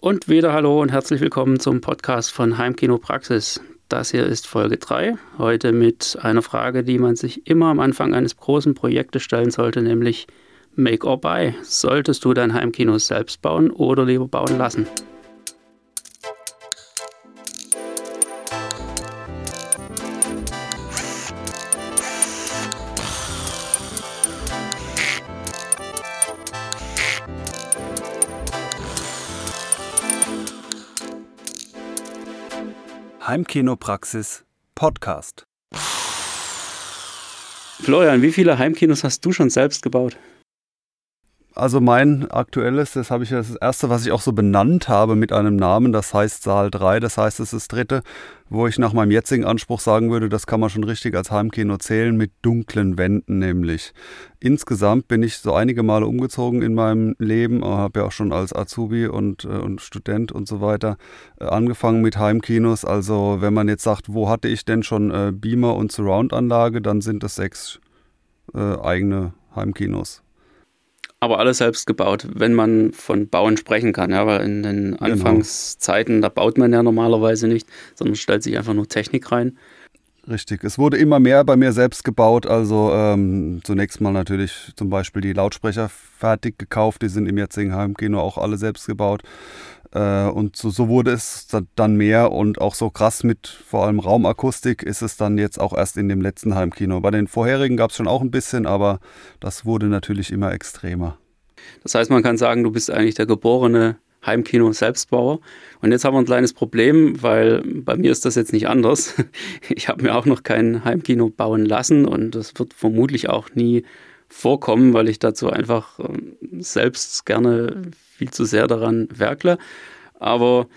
Und wieder hallo und herzlich willkommen zum Podcast von Heimkino Praxis. Das hier ist Folge 3. Heute mit einer Frage, die man sich immer am Anfang eines großen Projektes stellen sollte, nämlich Make or Buy. Solltest du dein Heimkino selbst bauen oder lieber bauen lassen? Heimkinopraxis Podcast. Florian, wie viele Heimkinos hast du schon selbst gebaut? Also mein aktuelles, das habe ich das erste, was ich auch so benannt habe mit einem Namen, das heißt Saal 3, das heißt es ist das dritte, wo ich nach meinem jetzigen Anspruch sagen würde, das kann man schon richtig als Heimkino zählen, mit dunklen Wänden nämlich. Insgesamt bin ich so einige Male umgezogen in meinem Leben, habe ja auch schon als Azubi und, äh, und Student und so weiter äh, angefangen mit Heimkinos. Also wenn man jetzt sagt, wo hatte ich denn schon äh, Beamer und Surround-Anlage, dann sind es sechs eigene Heimkinos aber alles selbst gebaut, wenn man von Bauen sprechen kann. Ja, weil in den genau. Anfangszeiten, genau. da baut man ja normalerweise nicht, sondern stellt sich einfach nur Technik rein. Richtig. Es wurde immer mehr bei mir selbst gebaut. Also ähm, zunächst mal natürlich zum Beispiel die Lautsprecher fertig gekauft. Die sind im jetzigen Heimkino auch alle selbst gebaut. Äh, und so, so, wurde es dann mehr und auch so krass mit vor allem Raumakustik ist es dann jetzt auch erst in dem letzten Heimkino. Bei den vorherigen gab es schon auch ein bisschen, aber das wurde natürlich immer extremer. Das heißt, man kann sagen, du bist eigentlich der geborene Heimkino-Selbstbauer. Und jetzt haben wir ein kleines Problem, weil bei mir ist das jetzt nicht anders. Ich habe mir auch noch kein Heimkino bauen lassen und das wird vermutlich auch nie vorkommen, weil ich dazu einfach ähm, selbst gerne viel zu sehr daran werkle. Aber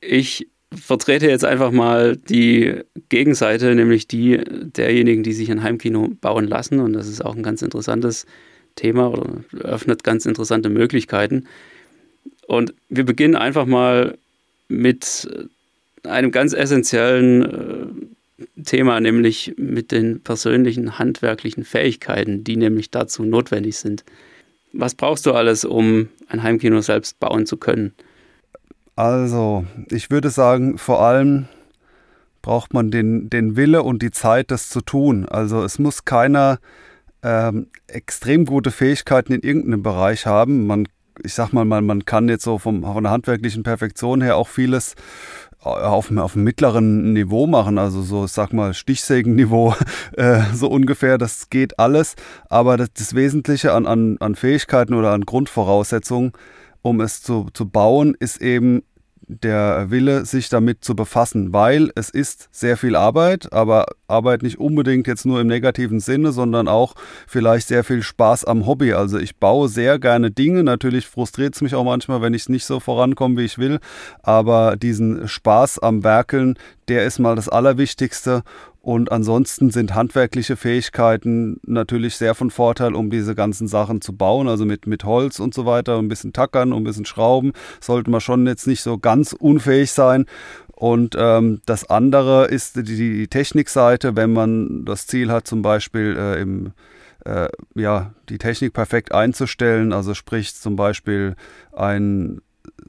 ich vertrete jetzt einfach mal die Gegenseite, nämlich die derjenigen, die sich ein Heimkino bauen lassen. Und das ist auch ein ganz interessantes Thema oder öffnet ganz interessante Möglichkeiten. Und wir beginnen einfach mal mit einem ganz essentiellen äh, Thema, nämlich mit den persönlichen handwerklichen Fähigkeiten, die nämlich dazu notwendig sind. Was brauchst du alles, um ein Heimkino selbst bauen zu können? Also, ich würde sagen, vor allem braucht man den, den Wille und die Zeit, das zu tun. Also es muss keiner ähm, extrem gute Fähigkeiten in irgendeinem Bereich haben. Man, ich sag mal, man, man kann jetzt so vom, von der handwerklichen Perfektion her auch vieles auf, auf einem mittleren Niveau machen, also so, ich sag mal, Stichsägenniveau, äh, so ungefähr, das geht alles. Aber das, das Wesentliche an, an, an Fähigkeiten oder an Grundvoraussetzungen, um es zu, zu bauen, ist eben der Wille, sich damit zu befassen, weil es ist sehr viel Arbeit, aber Arbeit nicht unbedingt jetzt nur im negativen Sinne, sondern auch vielleicht sehr viel Spaß am Hobby. Also ich baue sehr gerne Dinge, natürlich frustriert es mich auch manchmal, wenn ich nicht so vorankomme, wie ich will, aber diesen Spaß am Werkeln, der ist mal das Allerwichtigste und ansonsten sind handwerkliche Fähigkeiten natürlich sehr von Vorteil, um diese ganzen Sachen zu bauen. Also mit, mit Holz und so weiter, ein bisschen tackern, ein bisschen schrauben, sollte man schon jetzt nicht so ganz unfähig sein. Und ähm, das andere ist die, die Technikseite, wenn man das Ziel hat, zum Beispiel äh, im äh, ja, die Technik perfekt einzustellen, also sprich zum Beispiel ein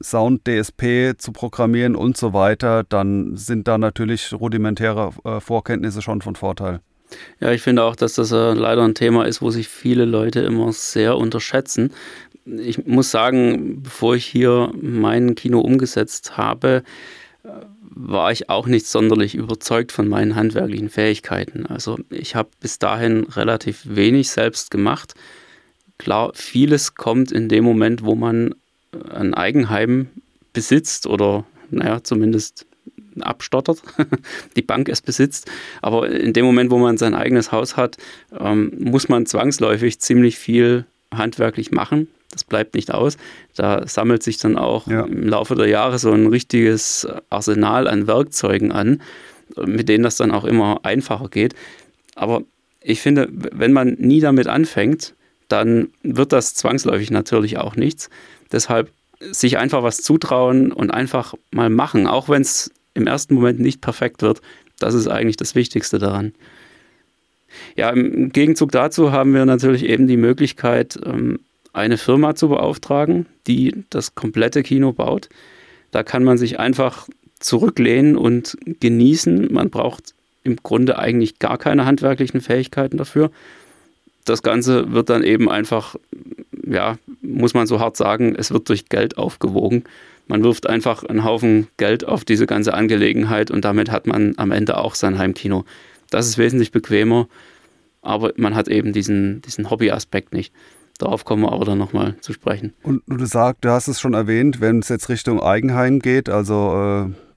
Sound DSP zu programmieren und so weiter, dann sind da natürlich rudimentäre äh, Vorkenntnisse schon von Vorteil. Ja, ich finde auch, dass das äh, leider ein Thema ist, wo sich viele Leute immer sehr unterschätzen. Ich muss sagen, bevor ich hier mein Kino umgesetzt habe, äh, war ich auch nicht sonderlich überzeugt von meinen handwerklichen Fähigkeiten. Also ich habe bis dahin relativ wenig selbst gemacht. Klar, vieles kommt in dem Moment, wo man ein Eigenheim besitzt oder naja, zumindest abstottert, die Bank es besitzt. Aber in dem Moment, wo man sein eigenes Haus hat, ähm, muss man zwangsläufig ziemlich viel handwerklich machen. Das bleibt nicht aus. Da sammelt sich dann auch ja. im Laufe der Jahre so ein richtiges Arsenal an Werkzeugen an, mit denen das dann auch immer einfacher geht. Aber ich finde, wenn man nie damit anfängt, dann wird das zwangsläufig natürlich auch nichts. Deshalb sich einfach was zutrauen und einfach mal machen, auch wenn es im ersten Moment nicht perfekt wird. Das ist eigentlich das Wichtigste daran. Ja, im Gegenzug dazu haben wir natürlich eben die Möglichkeit, ähm, eine Firma zu beauftragen, die das komplette Kino baut. Da kann man sich einfach zurücklehnen und genießen. Man braucht im Grunde eigentlich gar keine handwerklichen Fähigkeiten dafür. Das Ganze wird dann eben einfach, ja, muss man so hart sagen, es wird durch Geld aufgewogen. Man wirft einfach einen Haufen Geld auf diese ganze Angelegenheit und damit hat man am Ende auch sein Heimkino. Das ist wesentlich bequemer, aber man hat eben diesen, diesen Hobbyaspekt nicht. Darauf kommen wir aber dann nochmal zu sprechen. Und du sagst, du hast es schon erwähnt, wenn es jetzt Richtung Eigenheim geht, also äh,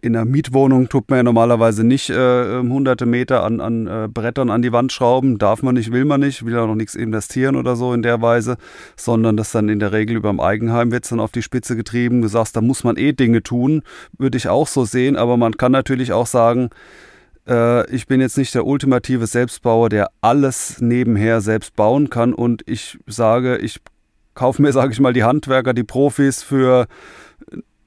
in einer Mietwohnung tut man ja normalerweise nicht äh, ähm, hunderte Meter an, an äh, Brettern an die Wand schrauben. Darf man nicht, will man nicht, will ja noch nichts investieren oder so in der Weise, sondern das dann in der Regel über dem Eigenheim wird es dann auf die Spitze getrieben. Du sagst, da muss man eh Dinge tun, würde ich auch so sehen, aber man kann natürlich auch sagen, äh, ich bin jetzt nicht der ultimative Selbstbauer, der alles nebenher selbst bauen kann und ich sage, ich kaufe mir, sage ich mal, die Handwerker, die Profis für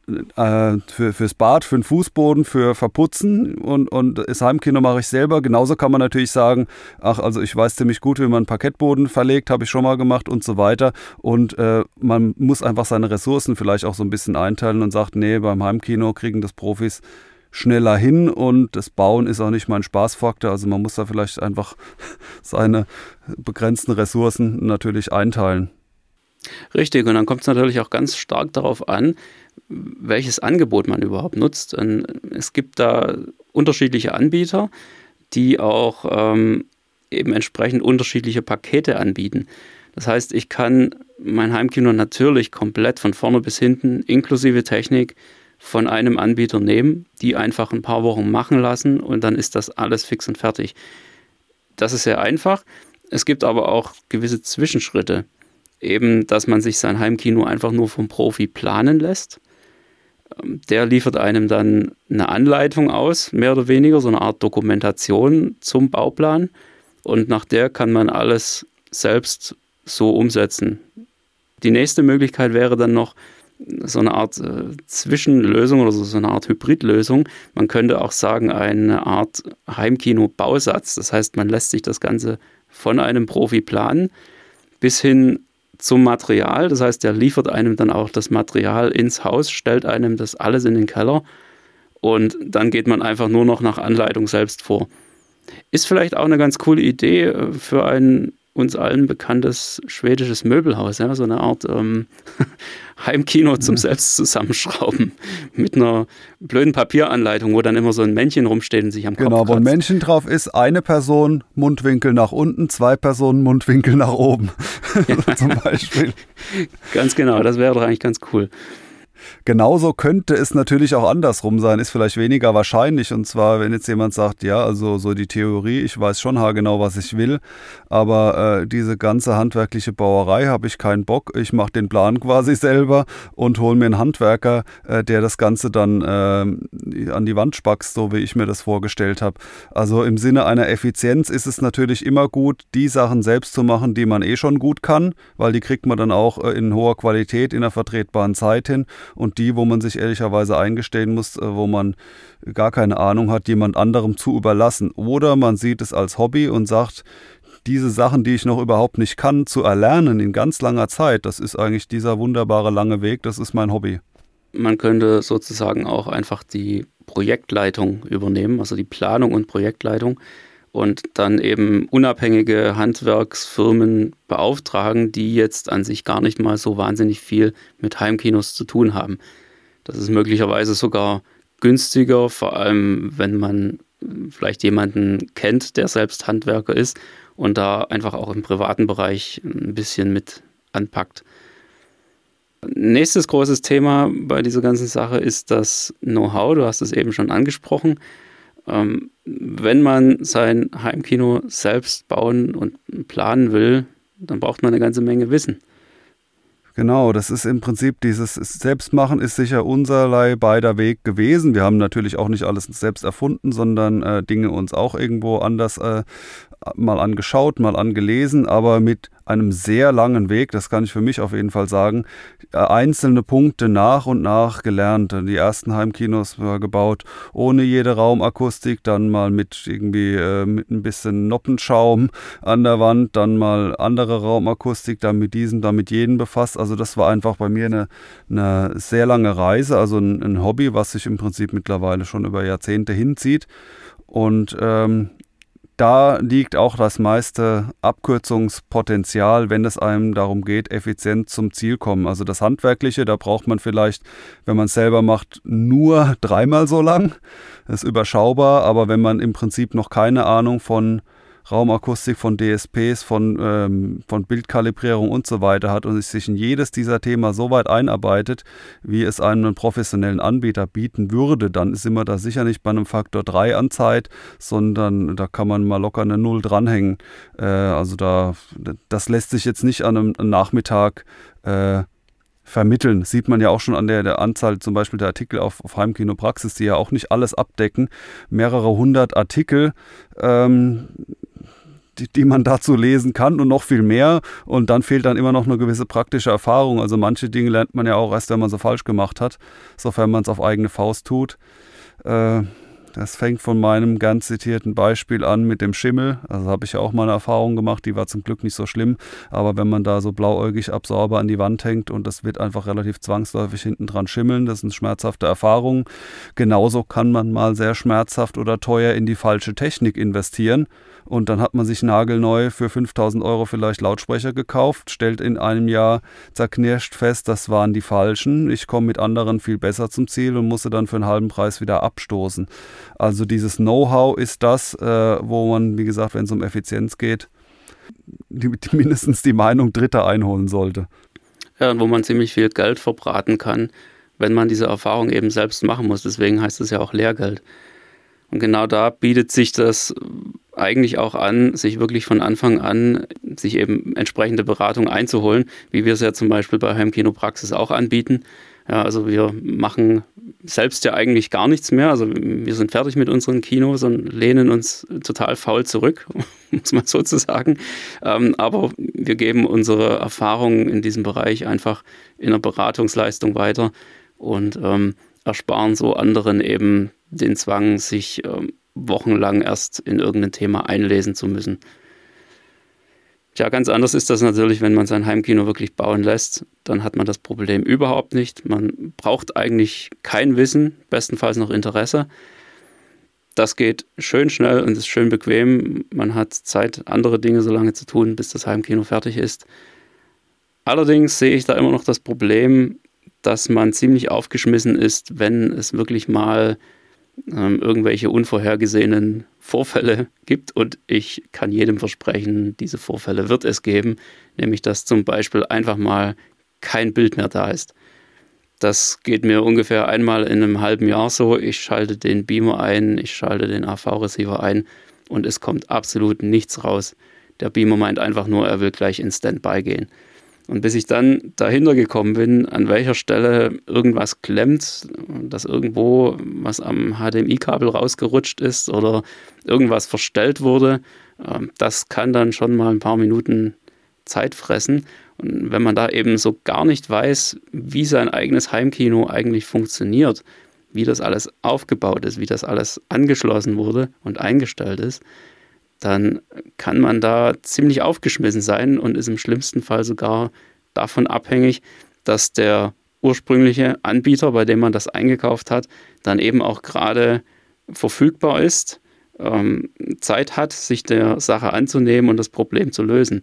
äh, für, fürs Bad, für den Fußboden, für Verputzen und, und das Heimkino mache ich selber. Genauso kann man natürlich sagen, ach, also ich weiß ziemlich gut, wie man Parkettboden verlegt, habe ich schon mal gemacht und so weiter. Und äh, man muss einfach seine Ressourcen vielleicht auch so ein bisschen einteilen und sagt, nee, beim Heimkino kriegen das Profis schneller hin und das Bauen ist auch nicht mein Spaßfaktor. Also man muss da vielleicht einfach seine begrenzten Ressourcen natürlich einteilen. Richtig, und dann kommt es natürlich auch ganz stark darauf an, welches Angebot man überhaupt nutzt. Und es gibt da unterschiedliche Anbieter, die auch ähm, eben entsprechend unterschiedliche Pakete anbieten. Das heißt, ich kann mein Heimkino natürlich komplett von vorne bis hinten inklusive Technik von einem Anbieter nehmen, die einfach ein paar Wochen machen lassen und dann ist das alles fix und fertig. Das ist sehr einfach. Es gibt aber auch gewisse Zwischenschritte. Eben, dass man sich sein Heimkino einfach nur vom Profi planen lässt der liefert einem dann eine Anleitung aus, mehr oder weniger, so eine Art Dokumentation zum Bauplan. Und nach der kann man alles selbst so umsetzen. Die nächste Möglichkeit wäre dann noch so eine Art äh, Zwischenlösung oder so, so eine Art Hybridlösung. Man könnte auch sagen, eine Art Heimkino-Bausatz. Das heißt, man lässt sich das Ganze von einem Profi planen bis hin zum Material. Das heißt, der liefert einem dann auch das Material ins Haus, stellt einem das alles in den Keller und dann geht man einfach nur noch nach Anleitung selbst vor. Ist vielleicht auch eine ganz coole Idee äh, für ein uns allen bekanntes schwedisches Möbelhaus, ja, so eine Art ähm, Heimkino zum Selbstzusammenschrauben mit einer blöden Papieranleitung, wo dann immer so ein Männchen rumsteht und sich am Kopf Genau, wo ein Männchen drauf ist, eine Person Mundwinkel nach unten, zwei Personen Mundwinkel nach oben, zum Beispiel. Ganz genau, das wäre doch eigentlich ganz cool. Genauso könnte es natürlich auch andersrum sein, ist vielleicht weniger wahrscheinlich. Und zwar, wenn jetzt jemand sagt, ja, also so die Theorie, ich weiß schon genau, was ich will, aber äh, diese ganze handwerkliche Bauerei habe ich keinen Bock. Ich mache den Plan quasi selber und hole mir einen Handwerker, äh, der das Ganze dann äh, an die Wand spackst, so wie ich mir das vorgestellt habe. Also im Sinne einer Effizienz ist es natürlich immer gut, die Sachen selbst zu machen, die man eh schon gut kann, weil die kriegt man dann auch äh, in hoher Qualität in einer vertretbaren Zeit hin und die, wo man sich ehrlicherweise eingestehen muss, äh, wo man gar keine Ahnung hat, jemand anderem zu überlassen. Oder man sieht es als Hobby und sagt, diese Sachen, die ich noch überhaupt nicht kann, zu erlernen in ganz langer Zeit, das ist eigentlich dieser wunderbare lange Weg, das ist mein Hobby. Man könnte sozusagen auch einfach die Projektleitung übernehmen, also die Planung und Projektleitung und dann eben unabhängige Handwerksfirmen beauftragen, die jetzt an sich gar nicht mal so wahnsinnig viel mit Heimkinos zu tun haben. Das ist möglicherweise sogar günstiger, vor allem wenn man vielleicht jemanden kennt, der selbst Handwerker ist und da einfach auch im privaten Bereich ein bisschen mit anpackt. Nächstes großes Thema bei dieser ganzen Sache ist das Know-how. Du hast es eben schon angesprochen. Ähm, wenn man sein Heimkino selbst bauen und planen will, dann braucht man eine ganze Menge Wissen. Genau, das ist im Prinzip dieses Selbstmachen ist sicher unserlei beider Weg gewesen. Wir haben natürlich auch nicht alles selbst erfunden, sondern äh, Dinge uns auch irgendwo anders äh, mal angeschaut, mal angelesen, aber mit einem sehr langen Weg, das kann ich für mich auf jeden Fall sagen, äh, einzelne Punkte nach und nach gelernt. Die ersten Heimkinos war gebaut ohne jede Raumakustik, dann mal mit irgendwie äh, mit ein bisschen Noppenschaum an der Wand, dann mal andere Raumakustik, dann mit diesem, dann mit jedem befasst. Also das war einfach bei mir eine, eine sehr lange Reise, also ein, ein Hobby, was sich im Prinzip mittlerweile schon über Jahrzehnte hinzieht. Und ähm, da liegt auch das meiste Abkürzungspotenzial, wenn es einem darum geht, effizient zum Ziel kommen. Also das Handwerkliche, da braucht man vielleicht, wenn man es selber macht, nur dreimal so lang. Das ist überschaubar, aber wenn man im Prinzip noch keine Ahnung von Raumakustik, von DSPs, von, ähm, von Bildkalibrierung und so weiter hat und sich in jedes dieser Themen so weit einarbeitet, wie es einem professionellen Anbieter bieten würde, dann sind wir da sicher nicht bei einem Faktor 3 an Zeit, sondern da kann man mal locker eine Null dranhängen. Äh, also da, das lässt sich jetzt nicht an einem Nachmittag äh, vermitteln. Sieht man ja auch schon an der, der Anzahl zum Beispiel der Artikel auf, auf Heimkinopraxis, die ja auch nicht alles abdecken. Mehrere hundert Artikel. Ähm, die, die man dazu lesen kann und noch viel mehr. Und dann fehlt dann immer noch eine gewisse praktische Erfahrung. Also manche Dinge lernt man ja auch erst, wenn man sie falsch gemacht hat, sofern man es auf eigene Faust tut. Äh, das fängt von meinem ganz zitierten Beispiel an mit dem Schimmel. Also habe ich ja auch mal eine Erfahrung gemacht, die war zum Glück nicht so schlimm. Aber wenn man da so blauäugig Absorber an die Wand hängt und das wird einfach relativ zwangsläufig hinten dran schimmeln, das sind schmerzhafte Erfahrungen. Genauso kann man mal sehr schmerzhaft oder teuer in die falsche Technik investieren und dann hat man sich nagelneu für 5000 Euro vielleicht Lautsprecher gekauft, stellt in einem Jahr zerknirscht fest, das waren die falschen. Ich komme mit anderen viel besser zum Ziel und musste dann für einen halben Preis wieder abstoßen. Also dieses Know-how ist das, äh, wo man, wie gesagt, wenn es um Effizienz geht, die, die mindestens die Meinung Dritter einholen sollte. Ja, und wo man ziemlich viel Geld verbraten kann, wenn man diese Erfahrung eben selbst machen muss. Deswegen heißt es ja auch Lehrgeld. Und genau da bietet sich das eigentlich auch an, sich wirklich von Anfang an sich eben entsprechende Beratung einzuholen, wie wir es ja zum Beispiel bei Heimkinopraxis auch anbieten. Ja, also wir machen selbst ja eigentlich gar nichts mehr. Also wir sind fertig mit unseren Kinos und lehnen uns total faul zurück, muss man sozusagen. Ähm, aber wir geben unsere Erfahrungen in diesem Bereich einfach in der Beratungsleistung weiter und ähm, ersparen so anderen eben den Zwang, sich ähm, wochenlang erst in irgendein Thema einlesen zu müssen. Tja, ganz anders ist das natürlich, wenn man sein Heimkino wirklich bauen lässt. Dann hat man das Problem überhaupt nicht. Man braucht eigentlich kein Wissen, bestenfalls noch Interesse. Das geht schön schnell und ist schön bequem. Man hat Zeit, andere Dinge so lange zu tun, bis das Heimkino fertig ist. Allerdings sehe ich da immer noch das Problem, dass man ziemlich aufgeschmissen ist, wenn es wirklich mal ähm, irgendwelche unvorhergesehenen Vorfälle gibt. Und ich kann jedem versprechen, diese Vorfälle wird es geben, nämlich dass zum Beispiel einfach mal kein Bild mehr da ist. Das geht mir ungefähr einmal in einem halben Jahr so. Ich schalte den Beamer ein, ich schalte den AV-Receiver ein und es kommt absolut nichts raus. Der Beamer meint einfach nur, er will gleich in Standby gehen. Und bis ich dann dahinter gekommen bin, an welcher Stelle irgendwas klemmt, dass irgendwo was am HDMI-Kabel rausgerutscht ist oder irgendwas verstellt wurde, ähm, das kann dann schon mal ein paar Minuten Zeit fressen. Und wenn man da eben so gar nicht weiß, wie sein eigenes Heimkino eigentlich funktioniert, wie das alles aufgebaut ist, wie das alles angeschlossen wurde und eingestellt ist, dann kann man da ziemlich aufgeschmissen sein und ist im schlimmsten Fall sogar davon abhängig, dass der ursprüngliche Anbieter, bei dem man das eingekauft hat, dann eben auch gerade verfügbar ist, ähm, Zeit hat, sich der Sache anzunehmen und das Problem zu lösen.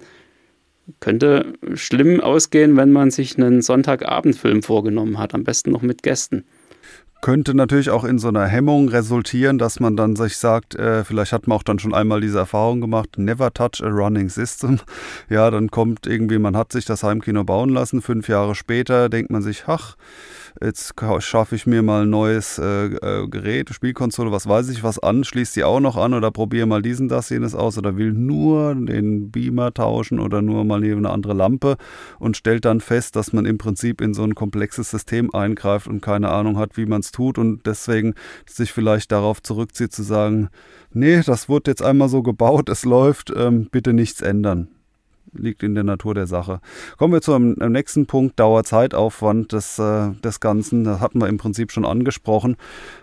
Könnte schlimm ausgehen, wenn man sich einen Sonntagabendfilm vorgenommen hat, am besten noch mit Gästen könnte natürlich auch in so einer Hemmung resultieren, dass man dann sich sagt, äh, vielleicht hat man auch dann schon einmal diese Erfahrung gemacht, never touch a running system. Ja, dann kommt irgendwie, man hat sich das Heimkino bauen lassen, fünf Jahre später denkt man sich, ach, jetzt schaffe ich mir mal ein neues äh, äh, Gerät, Spielkonsole, was weiß ich was an, schließe die auch noch an oder probiere mal diesen, das, jenes aus oder will nur den Beamer tauschen oder nur mal eine andere Lampe und stellt dann fest, dass man im Prinzip in so ein komplexes System eingreift und keine Ahnung hat, wie man es tut und deswegen sich vielleicht darauf zurückzieht zu sagen, nee, das wurde jetzt einmal so gebaut, es läuft, ähm, bitte nichts ändern liegt in der Natur der Sache. Kommen wir zum nächsten Punkt, Dauerzeitaufwand des, äh, des Ganzen. Das hatten wir im Prinzip schon angesprochen.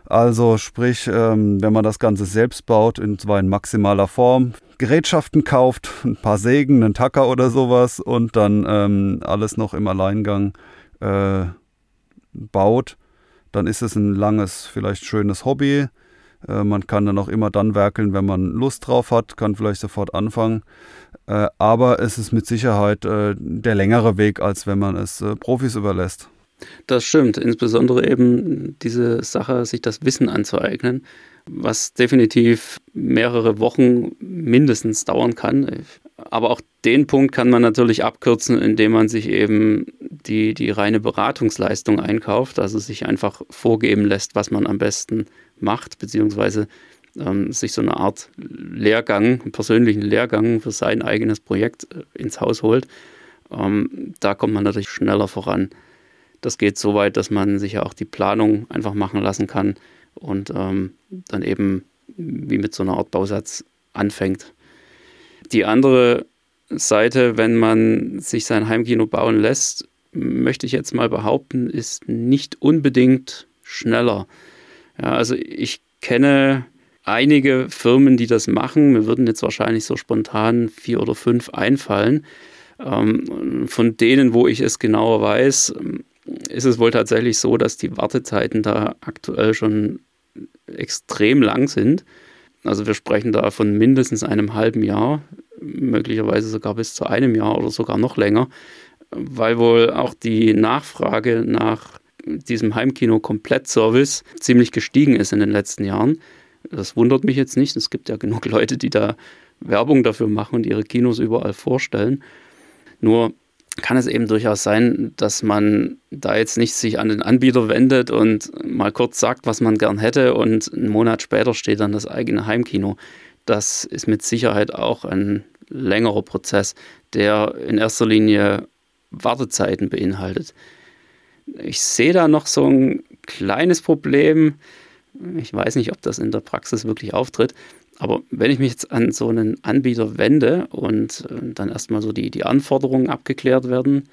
Also sprich, ähm, wenn man das Ganze selbst baut, und zwar in maximaler Form, Gerätschaften kauft, ein paar Sägen, einen Tacker oder sowas und dann ähm, alles noch im Alleingang äh, baut, dann ist es ein langes, vielleicht schönes Hobby. Äh, man kann dann auch immer dann werkeln, wenn man Lust drauf hat, kann vielleicht sofort anfangen. Äh, aber es ist mit Sicherheit äh, der längere Weg, als wenn man es Profis überlässt. Das stimmt, insbesondere eben diese Sache, sich das Wissen anzueignen, was definitiv mehrere Wochen mindestens dauern kann. Aber auch den Punkt kann man natürlich abkürzen, indem man sich eben die, die reine Beratungsleistung einkauft, also sich einfach vorgeben lässt, was man am besten macht, beziehungsweise ähm, sich so eine Art Lehrgang, einen persönlichen Lehrgang für sein eigenes Projekt äh, ins Haus holt, ähm, da kommt man natürlich schneller voran. Das geht so weit, dass man sich ja auch die Planung einfach machen lassen kann und ähm, dann eben wie mit so einer Art Bausatz anfängt. Die andere Seite, wenn man sich sein Heimkino bauen lässt, möchte ich jetzt mal behaupten, ist nicht unbedingt schneller. Ja, also ich kenne einige Firmen, die das machen. Mir würden jetzt wahrscheinlich so spontan vier oder fünf einfallen. Ähm, von denen, wo ich es genauer weiß, ist es wohl tatsächlich so, dass die Wartezeiten da aktuell schon extrem lang sind. Also wir sprechen da von mindestens einem halben Jahr, möglicherweise sogar bis zu einem Jahr oder sogar noch länger, weil wohl auch die Nachfrage nach diesem Heimkino-Komplettservice ziemlich gestiegen ist in den letzten Jahren. Das wundert mich jetzt nicht. Es gibt ja genug Leute, die da Werbung dafür machen und ihre Kinos überall vorstellen. Nur kann es eben durchaus sein, dass man da jetzt nicht sich an den Anbieter wendet und mal kurz sagt, was man gern hätte und einen Monat später steht dann das eigene Heimkino. Das ist mit Sicherheit auch ein längerer Prozess, der in erster Linie Wartezeiten beinhaltet. Ich sehe da noch so ein kleines Problem, ich weiß nicht, ob das in der Praxis wirklich auftritt. Aber wenn ich mich jetzt an so einen Anbieter wende und äh, dann erstmal so die, die Anforderungen abgeklärt werden,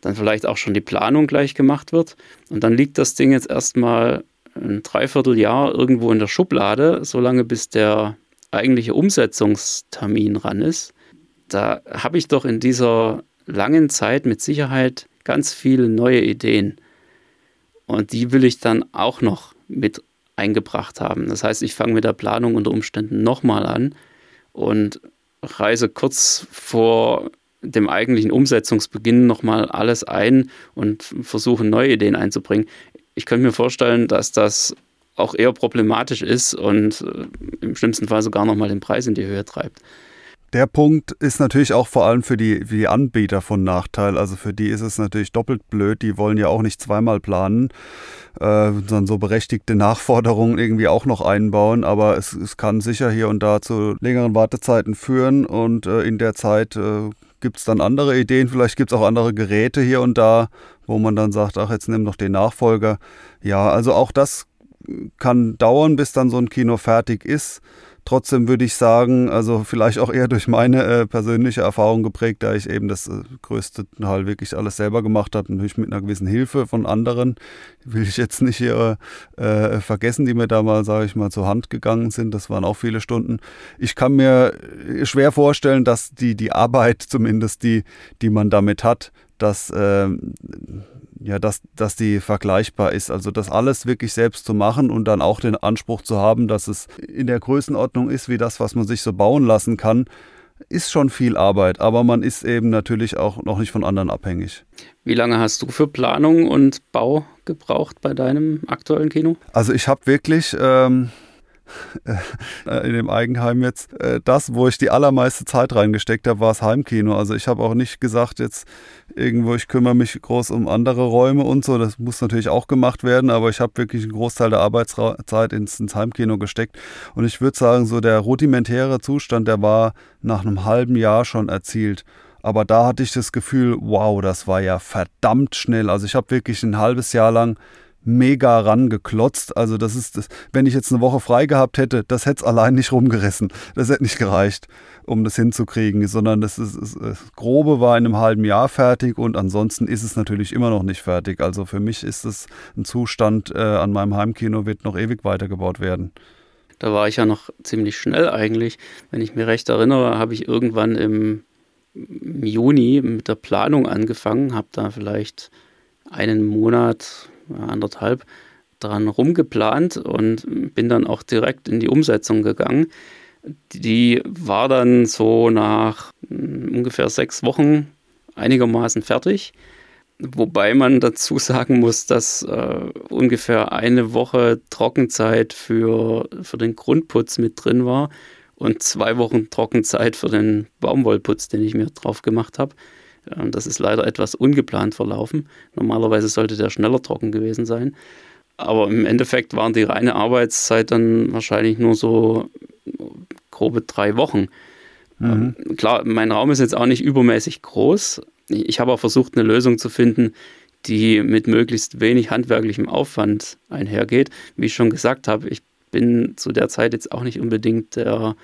dann vielleicht auch schon die Planung gleich gemacht wird und dann liegt das Ding jetzt erstmal ein Dreivierteljahr irgendwo in der Schublade, solange bis der eigentliche Umsetzungstermin ran ist. Da habe ich doch in dieser langen Zeit mit Sicherheit ganz viele neue Ideen. Und die will ich dann auch noch mit eingebracht haben. Das heißt, ich fange mit der Planung unter Umständen nochmal an und reise kurz vor dem eigentlichen Umsetzungsbeginn nochmal alles ein und versuche neue Ideen einzubringen. Ich könnte mir vorstellen, dass das auch eher problematisch ist und äh, im schlimmsten Fall sogar nochmal den Preis in die Höhe treibt. Der Punkt ist natürlich auch vor allem für die, für die Anbieter von Nachteil. Also für die ist es natürlich doppelt blöd. Die wollen ja auch nicht zweimal planen, äh, sondern so berechtigte Nachforderungen irgendwie auch noch einbauen. Aber es, es kann sicher hier und da zu längeren Wartezeiten führen. Und äh, in der Zeit äh, gibt es dann andere Ideen. Vielleicht gibt es auch andere Geräte hier und da, wo man dann sagt, ach, jetzt nimm doch den Nachfolger. Ja, also auch das kann dauern, bis dann so ein Kino fertig ist. Trotzdem würde ich sagen, also vielleicht auch eher durch meine äh, persönliche Erfahrung geprägt, da ich eben das äh, größte Teil wirklich alles selber gemacht habe, natürlich mit einer gewissen Hilfe von anderen, will ich jetzt nicht hier äh, vergessen, die mir da mal, sage ich mal, zur Hand gegangen sind. Das waren auch viele Stunden. Ich kann mir schwer vorstellen, dass die, die Arbeit zumindest, die, die man damit hat, dass äh, ja, dass, dass die vergleichbar ist. Also das alles wirklich selbst zu machen und dann auch den Anspruch zu haben, dass es in der Größenordnung ist, wie das, was man sich so bauen lassen kann, ist schon viel Arbeit. Aber man ist eben natürlich auch noch nicht von anderen abhängig. Wie lange hast du für Planung und Bau gebraucht bei deinem aktuellen Kino? Also ich habe wirklich... Ähm, äh, in dem Eigenheim jetzt. Äh, das, wo ich die allermeiste Zeit reingesteckt habe, war das Heimkino. Also ich habe auch nicht gesagt, jetzt irgendwo, ich kümmere mich groß um andere Räume und so. Das muss natürlich auch gemacht werden, aber ich habe wirklich einen Großteil der Arbeitszeit ins, ins Heimkino gesteckt. Und ich würde sagen, so der rudimentäre Zustand, der war nach einem halben Jahr schon erzielt. Aber da hatte ich das Gefühl, wow, das war ja verdammt schnell. Also ich habe wirklich ein halbes Jahr lang mega rangeklotzt. Also das ist, das, wenn ich jetzt eine Woche frei gehabt hätte, das hätte es allein nicht rumgerissen. Das hätte nicht gereicht, um das hinzukriegen, sondern das, ist, das Grobe war in einem halben Jahr fertig und ansonsten ist es natürlich immer noch nicht fertig. Also für mich ist es ein Zustand äh, an meinem Heimkino, wird noch ewig weitergebaut werden. Da war ich ja noch ziemlich schnell eigentlich. Wenn ich mich recht erinnere, habe ich irgendwann im, im Juni mit der Planung angefangen, habe da vielleicht einen Monat, anderthalb dran rumgeplant und bin dann auch direkt in die Umsetzung gegangen. Die war dann so nach hm, ungefähr sechs Wochen einigermaßen fertig. Wobei man dazu sagen muss, dass äh, ungefähr eine Woche Trockenzeit für, für den Grundputz mit drin war und zwei Wochen Trockenzeit für den Baumwollputz, den ich mir drauf gemacht habe. Ähm, das ist leider etwas ungeplant verlaufen. Normalerweise sollte der schneller trocken gewesen sein. Aber im Endeffekt waren die reine Arbeitszeit dann wahrscheinlich nur so grobe drei Wochen. Mhm. Ähm, klar, mein Raum ist jetzt auch nicht übermäßig groß. Ich habe auch versucht, eine Lösung zu finden, die mit möglichst wenig handwerklichem Aufwand einhergeht. Wie ich schon gesagt habe, ich bin zu der Zeit jetzt auch nicht unbedingt der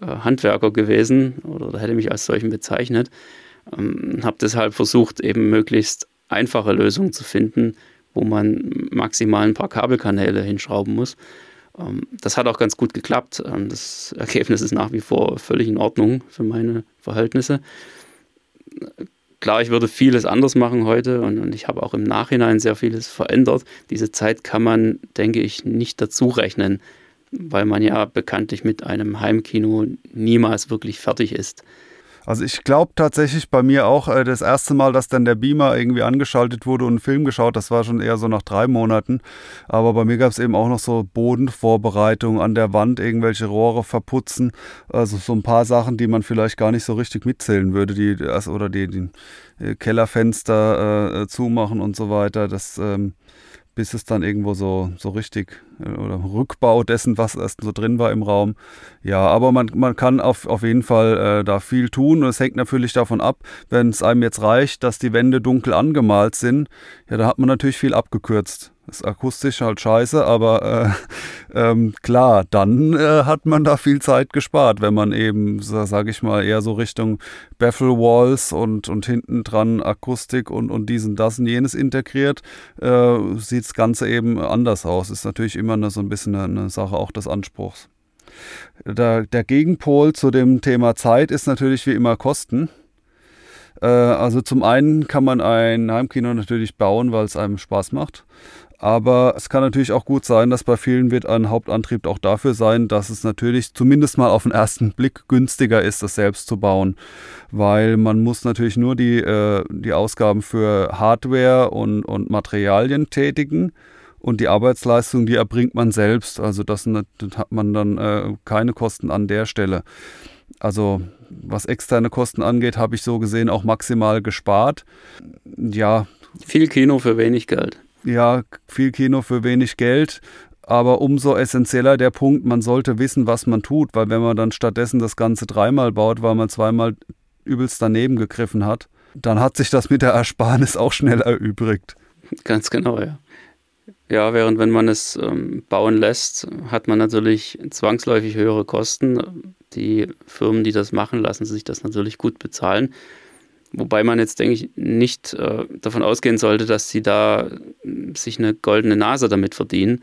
äh, Handwerker gewesen oder hätte mich als solchen bezeichnet. Ähm, habe deshalb versucht, eben möglichst einfache Lösungen zu finden, wo man maximal ein paar Kabelkanäle hinschrauben muss. Ähm, das hat auch ganz gut geklappt. Ähm, das Ergebnis ist nach wie vor völlig in Ordnung für meine Verhältnisse. Klar, ich würde vieles anders machen heute und, und ich habe auch im Nachhinein sehr vieles verändert. Diese Zeit kann man, denke ich, nicht dazu rechnen, weil man ja bekanntlich mit einem Heimkino niemals wirklich fertig ist. Also ich glaube tatsächlich bei mir auch äh, das erste Mal, dass dann der Beamer irgendwie angeschaltet wurde und einen Film geschaut, das war schon eher so nach drei Monaten. Aber bei mir gab es eben auch noch so Bodenvorbereitung an der Wand, irgendwelche Rohre verputzen, also so ein paar Sachen, die man vielleicht gar nicht so richtig mitzählen würde, die oder die, die äh, Kellerfenster äh, zumachen und so weiter. Das ähm, bis es dann irgendwo so, so richtig äh, oder Rückbau dessen, was erst so drin war im Raum. Ja, aber man, man kann auf, auf jeden Fall äh, da viel tun und es hängt natürlich davon ab, wenn es einem jetzt reicht, dass die Wände dunkel angemalt sind, ja, da hat man natürlich viel abgekürzt. Ist akustisch halt scheiße, aber äh, ähm, klar, dann äh, hat man da viel Zeit gespart, wenn man eben, sage ich mal, eher so Richtung Baffle Walls und, und hinten dran Akustik und, und diesen, das und jenes integriert, äh, sieht das Ganze eben anders aus. Ist natürlich immer eine, so ein bisschen eine, eine Sache auch des Anspruchs. Der, der Gegenpol zu dem Thema Zeit ist natürlich wie immer Kosten. Äh, also zum einen kann man ein Heimkino natürlich bauen, weil es einem Spaß macht. Aber es kann natürlich auch gut sein, dass bei vielen wird ein Hauptantrieb auch dafür sein, dass es natürlich zumindest mal auf den ersten Blick günstiger ist, das selbst zu bauen. Weil man muss natürlich nur die, äh, die Ausgaben für Hardware und, und Materialien tätigen. Und die Arbeitsleistung, die erbringt man selbst. Also das, das hat man dann äh, keine Kosten an der Stelle. Also was externe Kosten angeht, habe ich so gesehen auch maximal gespart. Ja. Viel Kino für wenig Geld ja, viel Kino für wenig Geld. Aber umso essentieller der Punkt, man sollte wissen, was man tut, weil wenn man dann stattdessen das Ganze dreimal baut, weil man zweimal übelst daneben gegriffen hat, dann hat sich das mit der Ersparnis auch schnell erübrigt. Ganz genau, ja. Ja, während wenn man es ähm, bauen lässt, hat man natürlich zwangsläufig höhere Kosten. Die Firmen, die das machen, lassen sich das natürlich gut bezahlen. Wobei man jetzt, denke ich, nicht äh, davon ausgehen sollte, dass sie da äh, sich eine goldene Nase damit verdienen.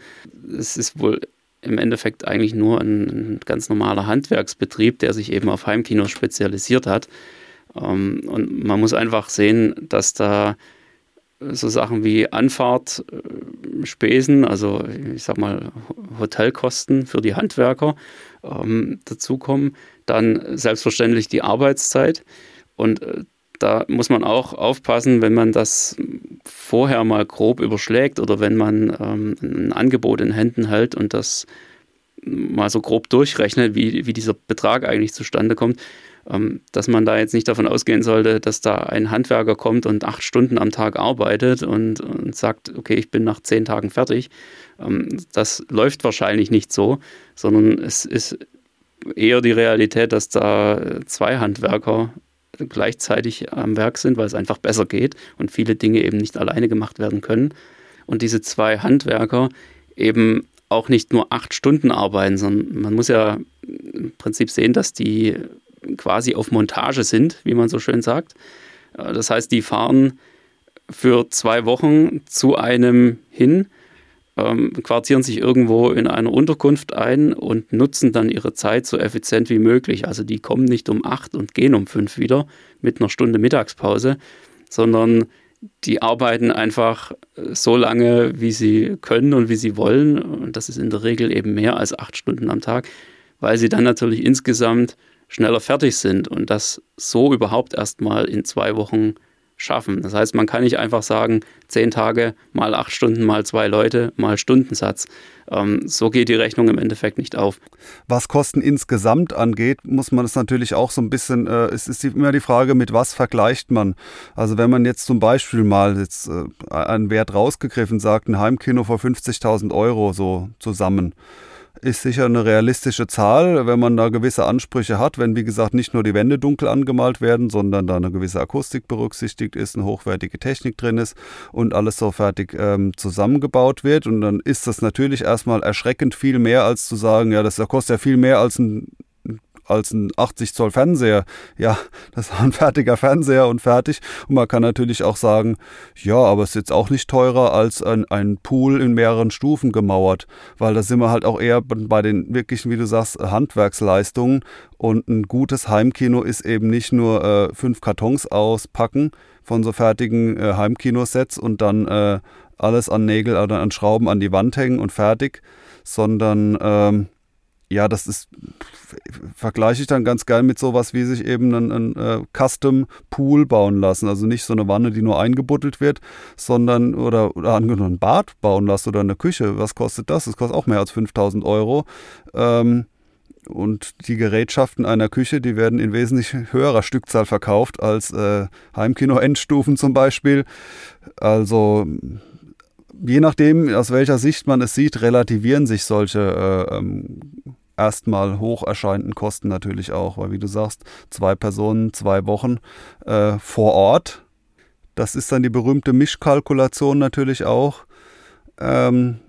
Es ist wohl im Endeffekt eigentlich nur ein, ein ganz normaler Handwerksbetrieb, der sich eben auf Heimkinos spezialisiert hat. Ähm, und man muss einfach sehen, dass da so Sachen wie Anfahrt, äh, Spesen, also ich sag mal Hotelkosten für die Handwerker ähm, dazukommen. Dann selbstverständlich die Arbeitszeit. Und äh, da muss man auch aufpassen, wenn man das vorher mal grob überschlägt oder wenn man ähm, ein Angebot in Händen hält und das mal so grob durchrechnet, wie, wie dieser Betrag eigentlich zustande kommt, ähm, dass man da jetzt nicht davon ausgehen sollte, dass da ein Handwerker kommt und acht Stunden am Tag arbeitet und, und sagt, okay, ich bin nach zehn Tagen fertig. Ähm, das läuft wahrscheinlich nicht so, sondern es ist eher die Realität, dass da zwei Handwerker gleichzeitig am Werk sind, weil es einfach besser geht und viele Dinge eben nicht alleine gemacht werden können. Und diese zwei Handwerker eben auch nicht nur acht Stunden arbeiten, sondern man muss ja im Prinzip sehen, dass die quasi auf Montage sind, wie man so schön sagt. Äh, das heißt, die fahren für zwei Wochen zu einem hin, ähm, quartieren sich irgendwo in einer Unterkunft ein und nutzen dann ihre Zeit so effizient wie möglich. Also die kommen nicht um acht und gehen um fünf wieder mit einer Stunde Mittagspause, sondern die arbeiten einfach so lange, wie sie können und wie sie wollen. Und das ist in der Regel eben mehr als acht Stunden am Tag, weil sie dann natürlich insgesamt schneller fertig sind und das so überhaupt erstmal in zwei Wochen schaffen. Das heißt, man kann nicht einfach sagen, zehn Tage mal acht Stunden mal zwei Leute mal Stundensatz. Ähm, so geht die Rechnung im Endeffekt nicht auf. Was Kosten insgesamt angeht, muss man es natürlich auch so ein bisschen, äh, es ist immer die Frage, mit was vergleicht man. Also wenn man jetzt zum Beispiel mal jetzt äh, einen Wert rausgegriffen sagt, ein Heimkino vor 50.000 Euro so zusammen ist sicher eine realistische Zahl, wenn man da gewisse Ansprüche hat, wenn wie gesagt nicht nur die Wände dunkel angemalt werden, sondern da eine gewisse Akustik berücksichtigt ist, eine hochwertige Technik drin ist und alles so fertig ähm, zusammengebaut wird. Und dann ist das natürlich erstmal erschreckend viel mehr, als zu sagen, ja, das kostet ja viel mehr als ein als ein 80 Zoll Fernseher. Ja, das war ein fertiger Fernseher und fertig. Und man kann natürlich auch sagen, ja, aber es ist jetzt auch nicht teurer als ein, ein Pool in mehreren Stufen gemauert, weil da sind wir halt auch eher bei den wirklichen, wie du sagst, Handwerksleistungen. Und ein gutes Heimkino ist eben nicht nur äh, fünf Kartons auspacken von so fertigen äh, Heimkinosets und dann äh, alles an Nägel oder an Schrauben an die Wand hängen und fertig, sondern ähm, ja, das ist, vergleiche ich dann ganz gern mit sowas, wie sich eben ein, ein äh, Custom Pool bauen lassen. Also nicht so eine Wanne, die nur eingebuddelt wird, sondern, oder, oder angenommen ein Bad bauen lassen oder eine Küche. Was kostet das? Das kostet auch mehr als 5000 Euro. Ähm, und die Gerätschaften einer Küche, die werden in wesentlich höherer Stückzahl verkauft als äh, Heimkino-Endstufen zum Beispiel. Also je nachdem, aus welcher Sicht man es sieht, relativieren sich solche äh, ähm, erstmal hoch erscheinenden Kosten natürlich auch, weil wie du sagst, zwei Personen, zwei Wochen äh, vor Ort. Das ist dann die berühmte Mischkalkulation natürlich auch. Ähm,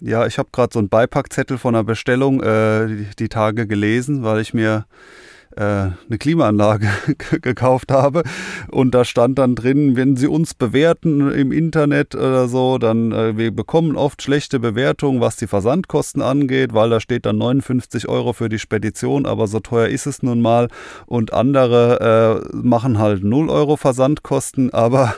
ja, ich habe gerade so einen Beipackzettel von einer Bestellung äh, die, die Tage gelesen, weil ich mir eine Klimaanlage gekauft habe. Und da stand dann drin, wenn Sie uns bewerten im Internet oder so, dann äh, wir bekommen oft schlechte Bewertungen, was die Versandkosten angeht, weil da steht dann 59 Euro für die Spedition, aber so teuer ist es nun mal. Und andere äh, machen halt 0 Euro Versandkosten, aber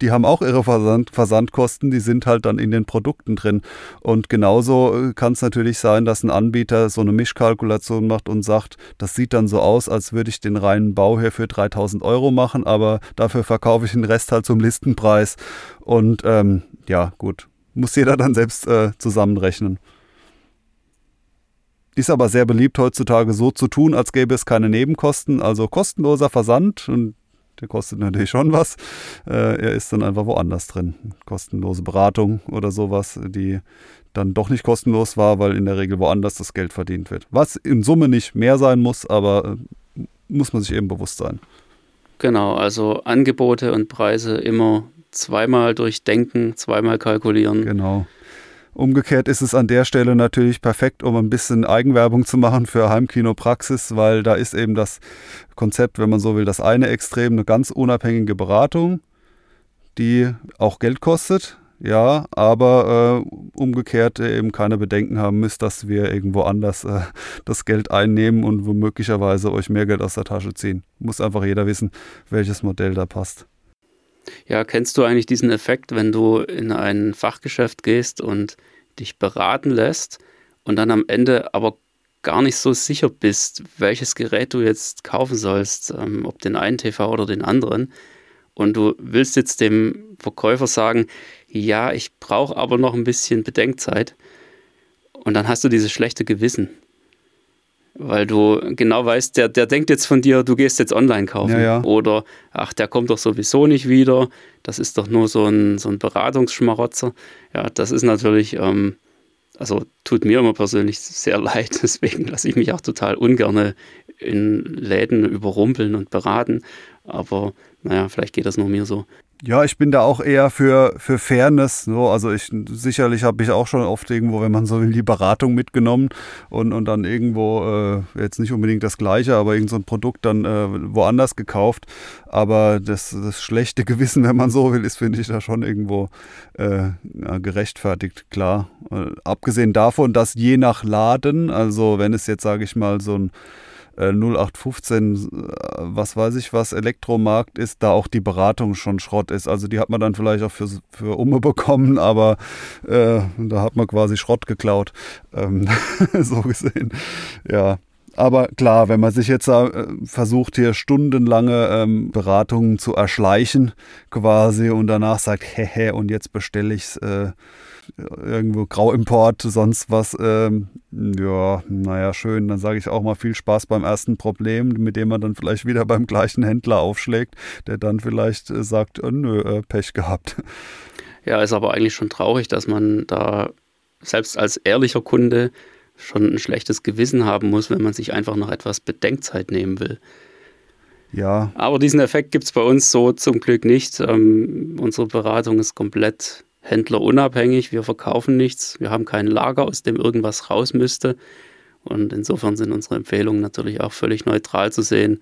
die haben auch ihre Versand Versandkosten, die sind halt dann in den Produkten drin. Und genauso äh, kann es natürlich sein, dass ein Anbieter so eine Mischkalkulation macht und sagt, das sieht dann so aus, als würde ich den reinen Bau hier für 3000 Euro machen, aber dafür verkaufe ich den Rest halt zum Listenpreis. Und ähm, ja, gut, muss jeder dann selbst äh, zusammenrechnen. Ist aber sehr beliebt heutzutage so zu tun, als gäbe es keine Nebenkosten, also kostenloser Versand und der kostet natürlich schon was. Äh, er ist dann einfach woanders drin. Kostenlose Beratung oder sowas, die dann doch nicht kostenlos war, weil in der Regel woanders das Geld verdient wird. Was in Summe nicht mehr sein muss, aber äh, muss man sich eben bewusst sein. Genau, also Angebote und Preise immer zweimal durchdenken, zweimal kalkulieren. Genau. Umgekehrt ist es an der Stelle natürlich perfekt, um ein bisschen Eigenwerbung zu machen für Heimkinopraxis, weil da ist eben das Konzept, wenn man so will, das eine Extrem, eine ganz unabhängige Beratung, die auch Geld kostet, ja, aber äh, umgekehrt eben keine Bedenken haben müsst, dass wir irgendwo anders äh, das Geld einnehmen und womöglicherweise euch mehr Geld aus der Tasche ziehen. Muss einfach jeder wissen, welches Modell da passt. Ja, kennst du eigentlich diesen Effekt, wenn du in ein Fachgeschäft gehst und dich beraten lässt und dann am Ende aber gar nicht so sicher bist, welches Gerät du jetzt kaufen sollst, ähm, ob den einen TV oder den anderen. Und du willst jetzt dem Verkäufer sagen, ja, ich brauche aber noch ein bisschen Bedenkzeit. Und dann hast du dieses schlechte Gewissen. Weil du genau weißt, der, der denkt jetzt von dir, du gehst jetzt online kaufen. Ja, ja. Oder, ach, der kommt doch sowieso nicht wieder. Das ist doch nur so ein, so ein Beratungsschmarotzer. Ja, das ist natürlich, ähm, also tut mir immer persönlich sehr leid. Deswegen lasse ich mich auch total ungern in Läden überrumpeln und beraten. Aber naja, vielleicht geht das nur mir so. Ja, ich bin da auch eher für, für Fairness. So. Also ich sicherlich habe ich auch schon oft irgendwo, wenn man so will, die Beratung mitgenommen und, und dann irgendwo, äh, jetzt nicht unbedingt das gleiche, aber irgend so ein Produkt dann äh, woanders gekauft. Aber das, das schlechte Gewissen, wenn man so will, ist, finde ich, da schon irgendwo äh, ja, gerechtfertigt, klar. Äh, abgesehen davon, dass je nach Laden, also wenn es jetzt, sage ich mal, so ein 0815, äh, was weiß ich was, Elektromarkt ist, da auch die Beratung schon Schrott ist. Also die hat man dann vielleicht auch für, für Umme bekommen, aber äh, da hat man quasi Schrott geklaut. Ähm, so gesehen. Ja. Aber klar, wenn man sich jetzt äh, versucht, hier stundenlange ähm, Beratungen zu erschleichen, quasi, und danach sagt, hehe, und jetzt bestelle ich es. Äh, irgendwo Grauimport, sonst was. Ähm, ja, naja, schön. Dann sage ich auch mal viel Spaß beim ersten Problem, mit dem man dann vielleicht wieder beim gleichen Händler aufschlägt, der dann vielleicht äh, sagt, oh, nö, äh, Pech gehabt. Ja, ist aber eigentlich schon traurig, dass man da selbst als ehrlicher Kunde schon ein schlechtes Gewissen haben muss, wenn man sich einfach noch etwas Bedenkzeit nehmen will. Ja. Aber diesen Effekt gibt es bei uns so zum Glück nicht. Ähm, unsere Beratung ist komplett Händler unabhängig, wir verkaufen nichts, wir haben kein Lager, aus dem irgendwas raus müsste. Und insofern sind unsere Empfehlungen natürlich auch völlig neutral zu sehen.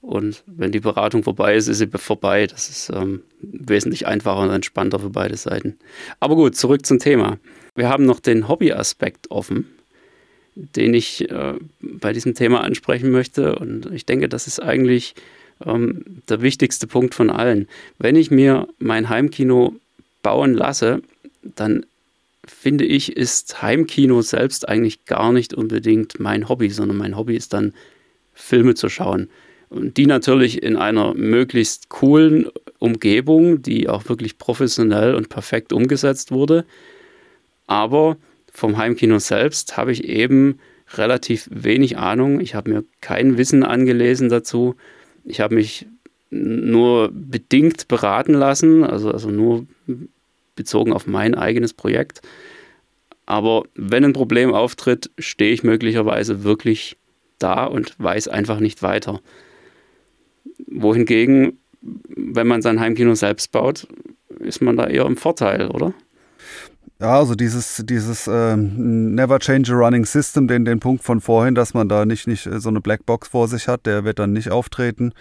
Und wenn die Beratung vorbei ist, ist sie vorbei. Das ist ähm, wesentlich einfacher und entspannter für beide Seiten. Aber gut, zurück zum Thema. Wir haben noch den Hobbyaspekt offen, den ich äh, bei diesem Thema ansprechen möchte. Und ich denke, das ist eigentlich ähm, der wichtigste Punkt von allen. Wenn ich mir mein Heimkino bauen lasse, dann finde ich, ist Heimkino selbst eigentlich gar nicht unbedingt mein Hobby, sondern mein Hobby ist dann Filme zu schauen. Und die natürlich in einer möglichst coolen Umgebung, die auch wirklich professionell und perfekt umgesetzt wurde. Aber vom Heimkino selbst habe ich eben relativ wenig Ahnung. Ich habe mir kein Wissen angelesen dazu. Ich habe mich nur bedingt beraten lassen, also, also nur bezogen auf mein eigenes Projekt. Aber wenn ein Problem auftritt, stehe ich möglicherweise wirklich da und weiß einfach nicht weiter. Wohingegen, wenn man sein Heimkino selbst baut, ist man da eher im Vorteil, oder? Ja, also dieses, dieses äh, Never Change a Running System, den, den Punkt von vorhin, dass man da nicht, nicht so eine Blackbox vor sich hat, der wird dann nicht auftreten.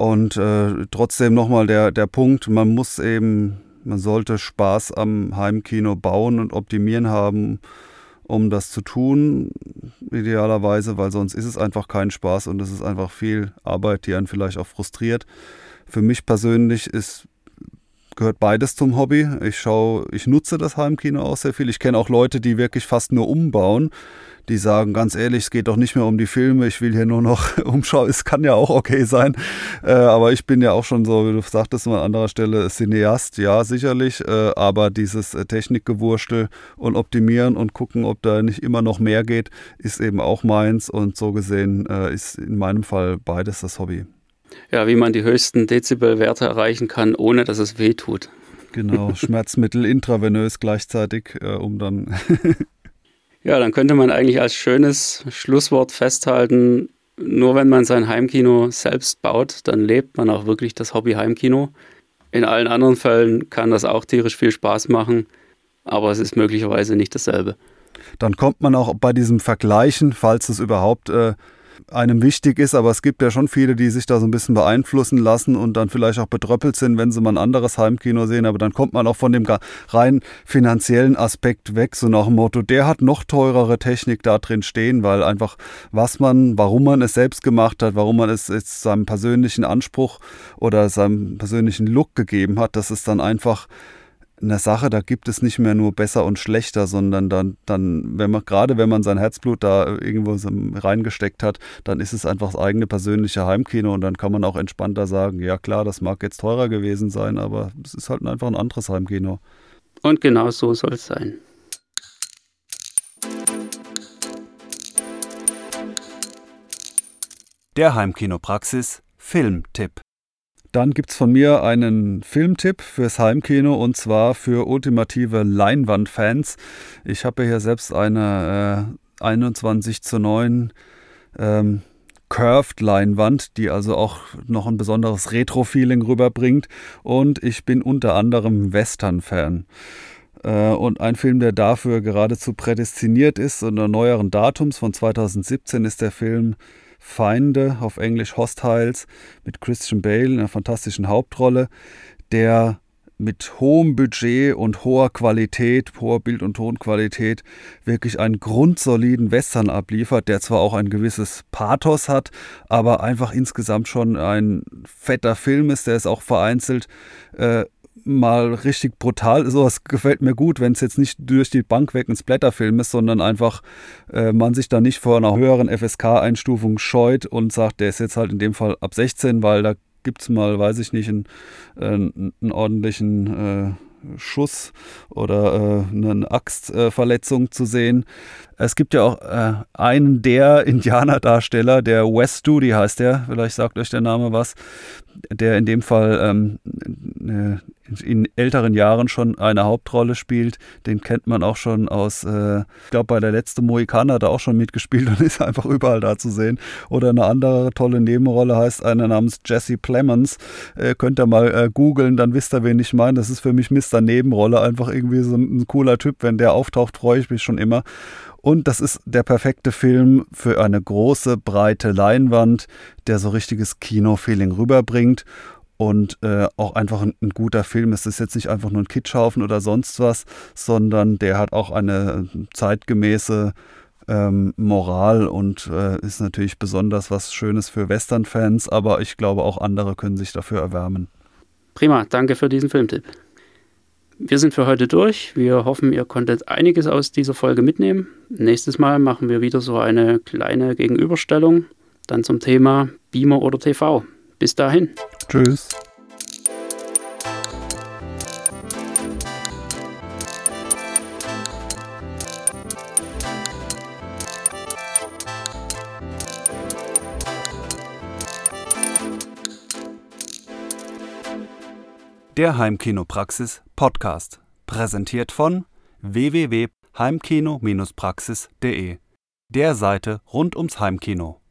Und äh, trotzdem nochmal der, der Punkt, man muss eben, man sollte Spaß am Heimkino bauen und optimieren haben, um das zu tun, idealerweise, weil sonst ist es einfach kein Spaß und es ist einfach viel Arbeit, die einen vielleicht auch frustriert. Für mich persönlich ist gehört beides zum Hobby. Ich schaue, ich nutze das Heimkino auch sehr viel. Ich kenne auch Leute, die wirklich fast nur umbauen die sagen, ganz ehrlich, es geht doch nicht mehr um die Filme, ich will hier nur noch umschauen. Es kann ja auch okay sein, äh, aber ich bin ja auch schon so, wie du sagtest an anderer Stelle, Cineast, ja, sicherlich, äh, aber dieses äh, Technikgewurstel und optimieren und gucken, ob da nicht immer noch mehr geht, ist eben auch meins und so gesehen äh, ist in meinem Fall beides das Hobby. Ja, wie man die höchsten Dezibelwerte erreichen kann, ohne dass es weh tut. Genau, Schmerzmittel intravenös gleichzeitig, äh, um dann Ja, dann könnte man eigentlich als schönes Schlusswort festhalten, nur wenn man sein Heimkino selbst baut, dann lebt man auch wirklich das Hobby Heimkino. In allen anderen Fällen kann das auch tierisch viel Spaß machen, aber es ist möglicherweise nicht dasselbe. Dann kommt man auch bei diesem Vergleichen, falls es überhaupt äh, einem wichtig ist, aber es gibt ja schon viele, die sich da so ein bisschen beeinflussen lassen und dann vielleicht auch betröppelt sind, wenn sie mal ein anderes Heimkino sehen, aber dann kommt man auch von dem rein finanziellen Aspekt weg, so nach dem Motto, der hat noch teurere Technik da drin stehen, weil einfach was man, warum man es selbst gemacht hat, warum man es jetzt seinem persönlichen Anspruch oder seinem persönlichen Look gegeben hat, das ist dann einfach einer Sache, da gibt es nicht mehr nur besser und schlechter, sondern dann, dann wenn man, gerade wenn man sein Herzblut da irgendwo reingesteckt hat, dann ist es einfach das eigene persönliche Heimkino und dann kann man auch entspannter sagen, ja klar, das mag jetzt teurer gewesen sein, aber es ist halt einfach ein anderes Heimkino. Und genau so soll es sein. Der Heimkinopraxis Filmtipp. Dann gibt es von mir einen Filmtipp fürs Heimkino und zwar für ultimative Leinwandfans. Ich habe hier selbst eine äh, 21 zu 9 ähm, Curved-Leinwand, die also auch noch ein besonderes Retro-Feeling rüberbringt. Und ich bin unter anderem Western-Fan. Äh, und ein Film, der dafür geradezu prädestiniert ist, unter neueren Datums von 2017 ist der Film Feinde, auf Englisch Hostiles, mit Christian Bale in einer fantastischen Hauptrolle, der mit hohem Budget und hoher Qualität, hoher Bild- und Tonqualität wirklich einen grundsoliden Western abliefert, der zwar auch ein gewisses Pathos hat, aber einfach insgesamt schon ein fetter Film ist, der ist auch vereinzelt äh, mal richtig brutal. Sowas gefällt mir gut, wenn es jetzt nicht durch die Bank weg ein Splatterfilm ist, sondern einfach äh, man sich da nicht vor einer höheren FSK-Einstufung scheut und sagt, der ist jetzt halt in dem Fall ab 16, weil da gibt es mal, weiß ich nicht, einen, äh, einen ordentlichen äh, Schuss oder äh, eine Axtverletzung zu sehen. Es gibt ja auch äh, einen der Indianerdarsteller, der Wes Studi heißt der, vielleicht sagt euch der Name was, der in dem Fall ähm, äh, in älteren Jahren schon eine Hauptrolle spielt. Den kennt man auch schon aus, äh, ich glaube, bei der letzten Mohikaner hat er auch schon mitgespielt und ist einfach überall da zu sehen. Oder eine andere tolle Nebenrolle heißt einer namens Jesse Plemons. Äh, könnt ihr mal äh, googeln, dann wisst ihr, wen ich meine. Das ist für mich Mr. Nebenrolle, einfach irgendwie so ein, ein cooler Typ. Wenn der auftaucht, freue ich mich schon immer. Und das ist der perfekte Film für eine große, breite Leinwand, der so richtiges Kino-Feeling rüberbringt und äh, auch einfach ein, ein, guter Film. Es ist jetzt nicht einfach nur ein Kitschhaufen oder sonst was, sondern der hat auch eine zeitgemäße ähm, Moral und äh, ist natürlich besonders was Schönes für Western-Fans, aber ich glaube auch andere können sich dafür erwärmen. Prima, danke für diesen Filmtipp. Wir sind für heute durch. Wir hoffen, ihr konntet einiges aus dieser Folge mitnehmen. Nächstes Mal machen wir wieder so eine kleine Gegenüberstellung, dann zum Thema Beamer oder TV. Bis dahin. Tschüss. Der Heimkinopraxis Podcast, präsentiert von www.heimkino-praxis.de, der Seite rund ums Heimkino.